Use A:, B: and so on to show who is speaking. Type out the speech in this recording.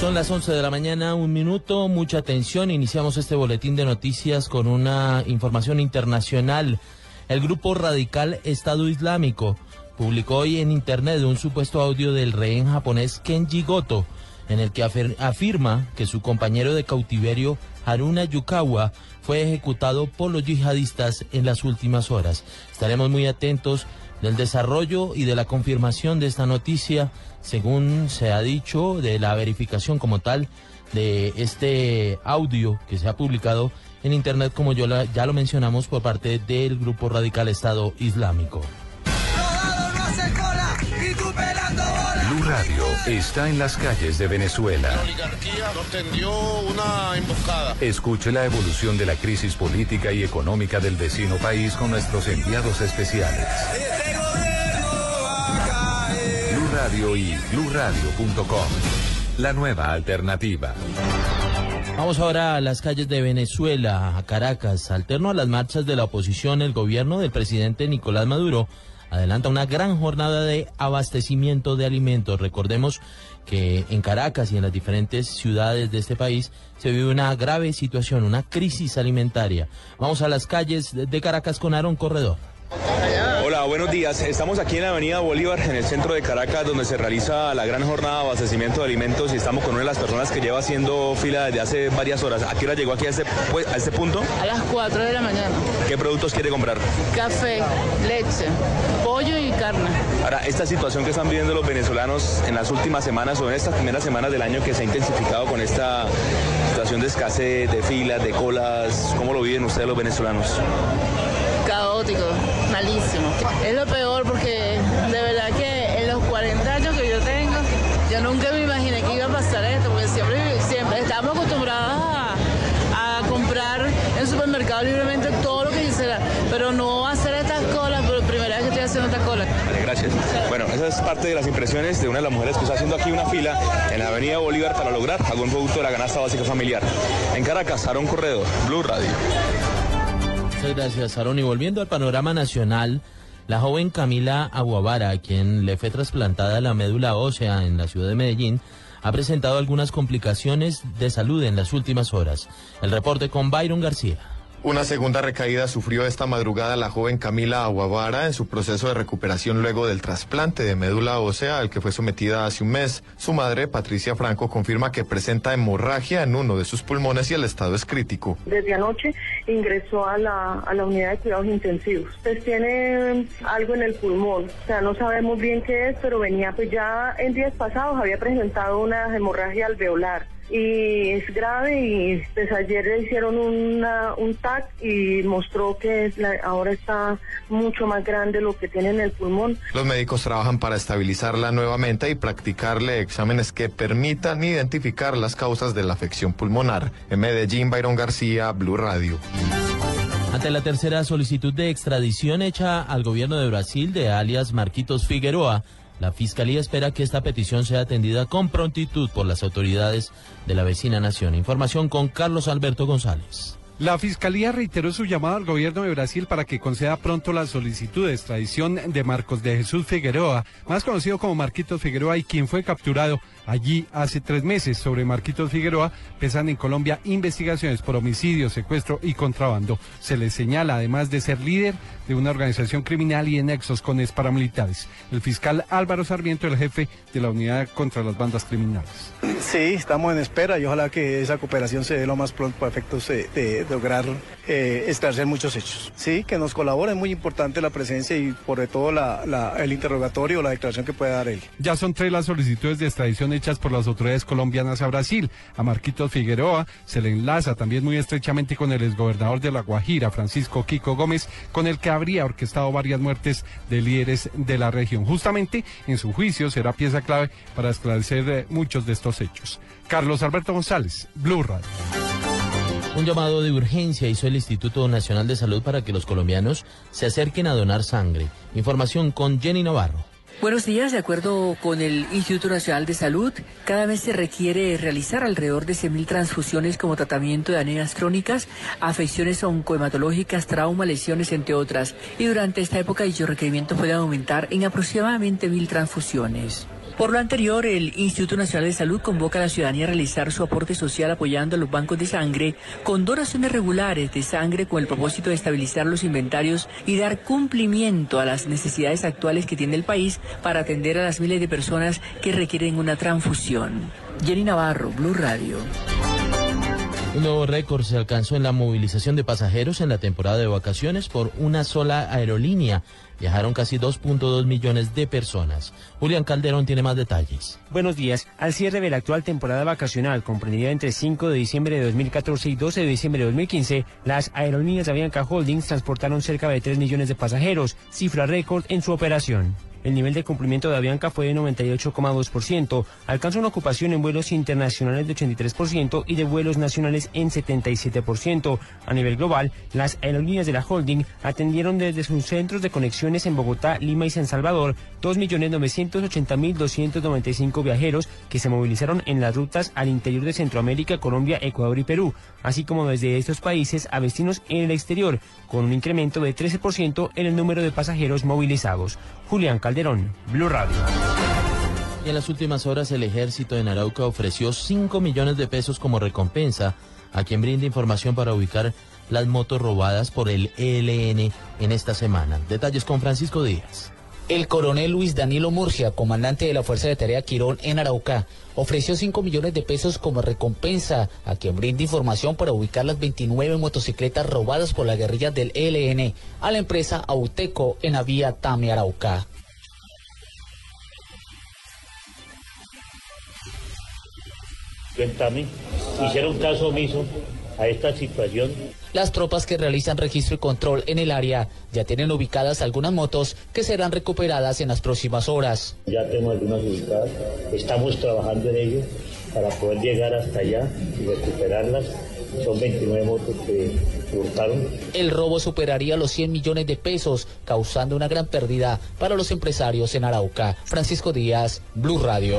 A: Son las 11 de la mañana, un minuto, mucha atención. Iniciamos este boletín de noticias con una información internacional. El grupo radical Estado Islámico publicó hoy en Internet un supuesto audio del rehén japonés Kenji Goto, en el que afirma que su compañero de cautiverio Haruna Yukawa fue ejecutado por los yihadistas en las últimas horas. Estaremos muy atentos del desarrollo y de la confirmación de esta noticia según se ha dicho, de la verificación como tal de este audio que se ha publicado en Internet, como yo ya lo mencionamos, por parte del Grupo Radical Estado Islámico.
B: Blue Radio está en las calles de Venezuela.
C: La oligarquía nos tendió una emboscada.
B: Escuche la evolución de la crisis política y económica del vecino país con nuestros enviados especiales. Radio y bluradio.com. La nueva alternativa.
A: Vamos ahora a las calles de Venezuela, a Caracas. Alterno a las marchas de la oposición, el gobierno del presidente Nicolás Maduro adelanta una gran jornada de abastecimiento de alimentos. Recordemos que en Caracas y en las diferentes ciudades de este país se vive una grave situación, una crisis alimentaria. Vamos a las calles de Caracas con Aaron Corredor.
D: Hola, buenos días. Estamos aquí en la Avenida Bolívar, en el centro de Caracas, donde se realiza la gran jornada de abastecimiento de alimentos y estamos con una de las personas que lleva haciendo fila desde hace varias horas. ¿A qué hora llegó aquí a este, pues, a este punto?
E: A las 4 de la mañana.
D: ¿Qué productos quiere comprar?
E: Café, leche, pollo y carne.
D: Ahora, esta situación que están viviendo los venezolanos en las últimas semanas o en estas primeras semanas del año que se ha intensificado con esta situación de escasez, de filas, de colas, ¿cómo lo viven ustedes los venezolanos?
E: caótico, malísimo. Es lo peor porque de verdad que en los 40 años que yo tengo, yo nunca me imaginé que iba a pasar esto, porque siempre, siempre estamos acostumbrados a, comprar en supermercado libremente todo lo que quisiera, pero no hacer estas colas, por primera vez que estoy haciendo estas colas.
D: Vale, gracias. Bueno, esa es parte de las impresiones de una de las mujeres que está haciendo aquí una fila en la avenida Bolívar para lograr algún producto de la canasta básica familiar. En Caracas, Aaron Corredor, Blue Radio.
A: Muchas gracias, Aaron. Y volviendo al panorama nacional, la joven Camila Aguavara, quien le fue trasplantada la médula ósea en la ciudad de Medellín, ha presentado algunas complicaciones de salud en las últimas horas. El reporte con Byron García.
F: Una segunda recaída sufrió esta madrugada la joven Camila Aguavara en su proceso de recuperación luego del trasplante de médula ósea al que fue sometida hace un mes. Su madre, Patricia Franco, confirma que presenta hemorragia en uno de sus pulmones y el estado es crítico.
G: Desde anoche ingresó a la, a la unidad de cuidados intensivos. Pues tiene algo en el pulmón, o sea, no sabemos bien qué es, pero venía pues ya en días pasados había presentado una hemorragia alveolar y es grave y pues ayer le hicieron una, un TAC y mostró que ahora está mucho más grande lo que tiene en el pulmón.
F: Los médicos trabajan para estabilizarla nuevamente y practicarle exámenes que permitan identificar las causas de la afección pulmonar. En Medellín, Byron García, Blue Radio.
A: Ante la tercera solicitud de extradición hecha al gobierno de Brasil de alias Marquitos Figueroa, la Fiscalía espera que esta petición sea atendida con prontitud por las autoridades de la vecina nación. Información con Carlos Alberto González.
H: La Fiscalía reiteró su llamado al gobierno de Brasil para que conceda pronto la solicitud de extradición de Marcos de Jesús Figueroa, más conocido como Marquitos Figueroa y quien fue capturado allí hace tres meses. Sobre Marquitos Figueroa pesan en Colombia investigaciones por homicidio, secuestro y contrabando. Se le señala además de ser líder de una organización criminal y en nexos con paramilitares. El fiscal Álvaro Sarmiento, el jefe de la unidad contra las bandas criminales.
I: Sí, estamos en espera y ojalá que esa cooperación se dé lo más pronto para efectos de lograr eh, esclarecer muchos hechos. Sí, que nos colabore, es muy importante la presencia y por todo el interrogatorio o la declaración que pueda dar él.
H: Ya son tres las solicitudes de extradición hechas por las autoridades colombianas a Brasil. A Marquitos Figueroa se le enlaza también muy estrechamente con el exgobernador de La Guajira, Francisco Kiko Gómez, con el que habría orquestado varias muertes de líderes de la región. Justamente en su juicio será pieza clave para esclarecer eh, muchos de estos hechos. Carlos Alberto González, Blue Radio.
A: Un llamado de urgencia hizo el Instituto Nacional de Salud para que los colombianos se acerquen a donar sangre. Información con Jenny Navarro.
J: Buenos días, de acuerdo con el Instituto Nacional de Salud, cada vez se requiere realizar alrededor de 100.000 transfusiones como tratamiento de anemias crónicas, afecciones oncohematológicas, trauma, lesiones, entre otras. Y durante esta época dicho requerimiento puede aumentar en aproximadamente 1.000 transfusiones. Por lo anterior, el Instituto Nacional de Salud convoca a la ciudadanía a realizar su aporte social apoyando a los bancos de sangre con donaciones regulares de sangre con el propósito de estabilizar los inventarios y dar cumplimiento a las necesidades actuales que tiene el país para atender a las miles de personas que requieren una transfusión. Jenny Navarro, Blue Radio.
A: Un nuevo récord se alcanzó en la movilización de pasajeros en la temporada de vacaciones por una sola aerolínea. Viajaron casi 2.2 millones de personas. Julián Calderón tiene más detalles.
K: Buenos días. Al cierre de la actual temporada vacacional, comprendida entre 5 de diciembre de 2014 y 12 de diciembre de 2015, las aerolíneas Avianca Holdings transportaron cerca de 3 millones de pasajeros, cifra récord en su operación. El nivel de cumplimiento de Avianca fue de 98,2%, alcanzó una ocupación en vuelos internacionales de 83% y de vuelos nacionales en 77%. A nivel global, las aerolíneas de la holding atendieron desde sus centros de conexiones en Bogotá, Lima y San Salvador 2.980.295 viajeros que se movilizaron en las rutas al interior de Centroamérica, Colombia, Ecuador y Perú, así como desde estos países a destinos en el exterior, con un incremento de 13% en el número de pasajeros movilizados. Julián Calderón, Blue Radio.
A: Y en las últimas horas el ejército de Arauca ofreció 5 millones de pesos como recompensa a quien brinde información para ubicar las motos robadas por el ELN en esta semana. Detalles con Francisco Díaz.
L: El coronel Luis Danilo Murcia, comandante de la Fuerza de Tarea Quirón en Arauca, ofreció 5 millones de pesos como recompensa a quien brinde información para ubicar las 29 motocicletas robadas por la guerrilla del ELN a la empresa Auteco en la vía Tame Arauca.
M: En hicieron caso omiso a esta situación.
L: Las tropas que realizan registro y control en el área ya tienen ubicadas algunas motos que serán recuperadas en las próximas horas.
M: Ya tenemos algunas ubicadas, estamos trabajando en ello para poder llegar hasta allá y recuperarlas. Son 29 motos que hurtaron.
L: El robo superaría los 100 millones de pesos, causando una gran pérdida para los empresarios en Arauca. Francisco Díaz, Blue Radio.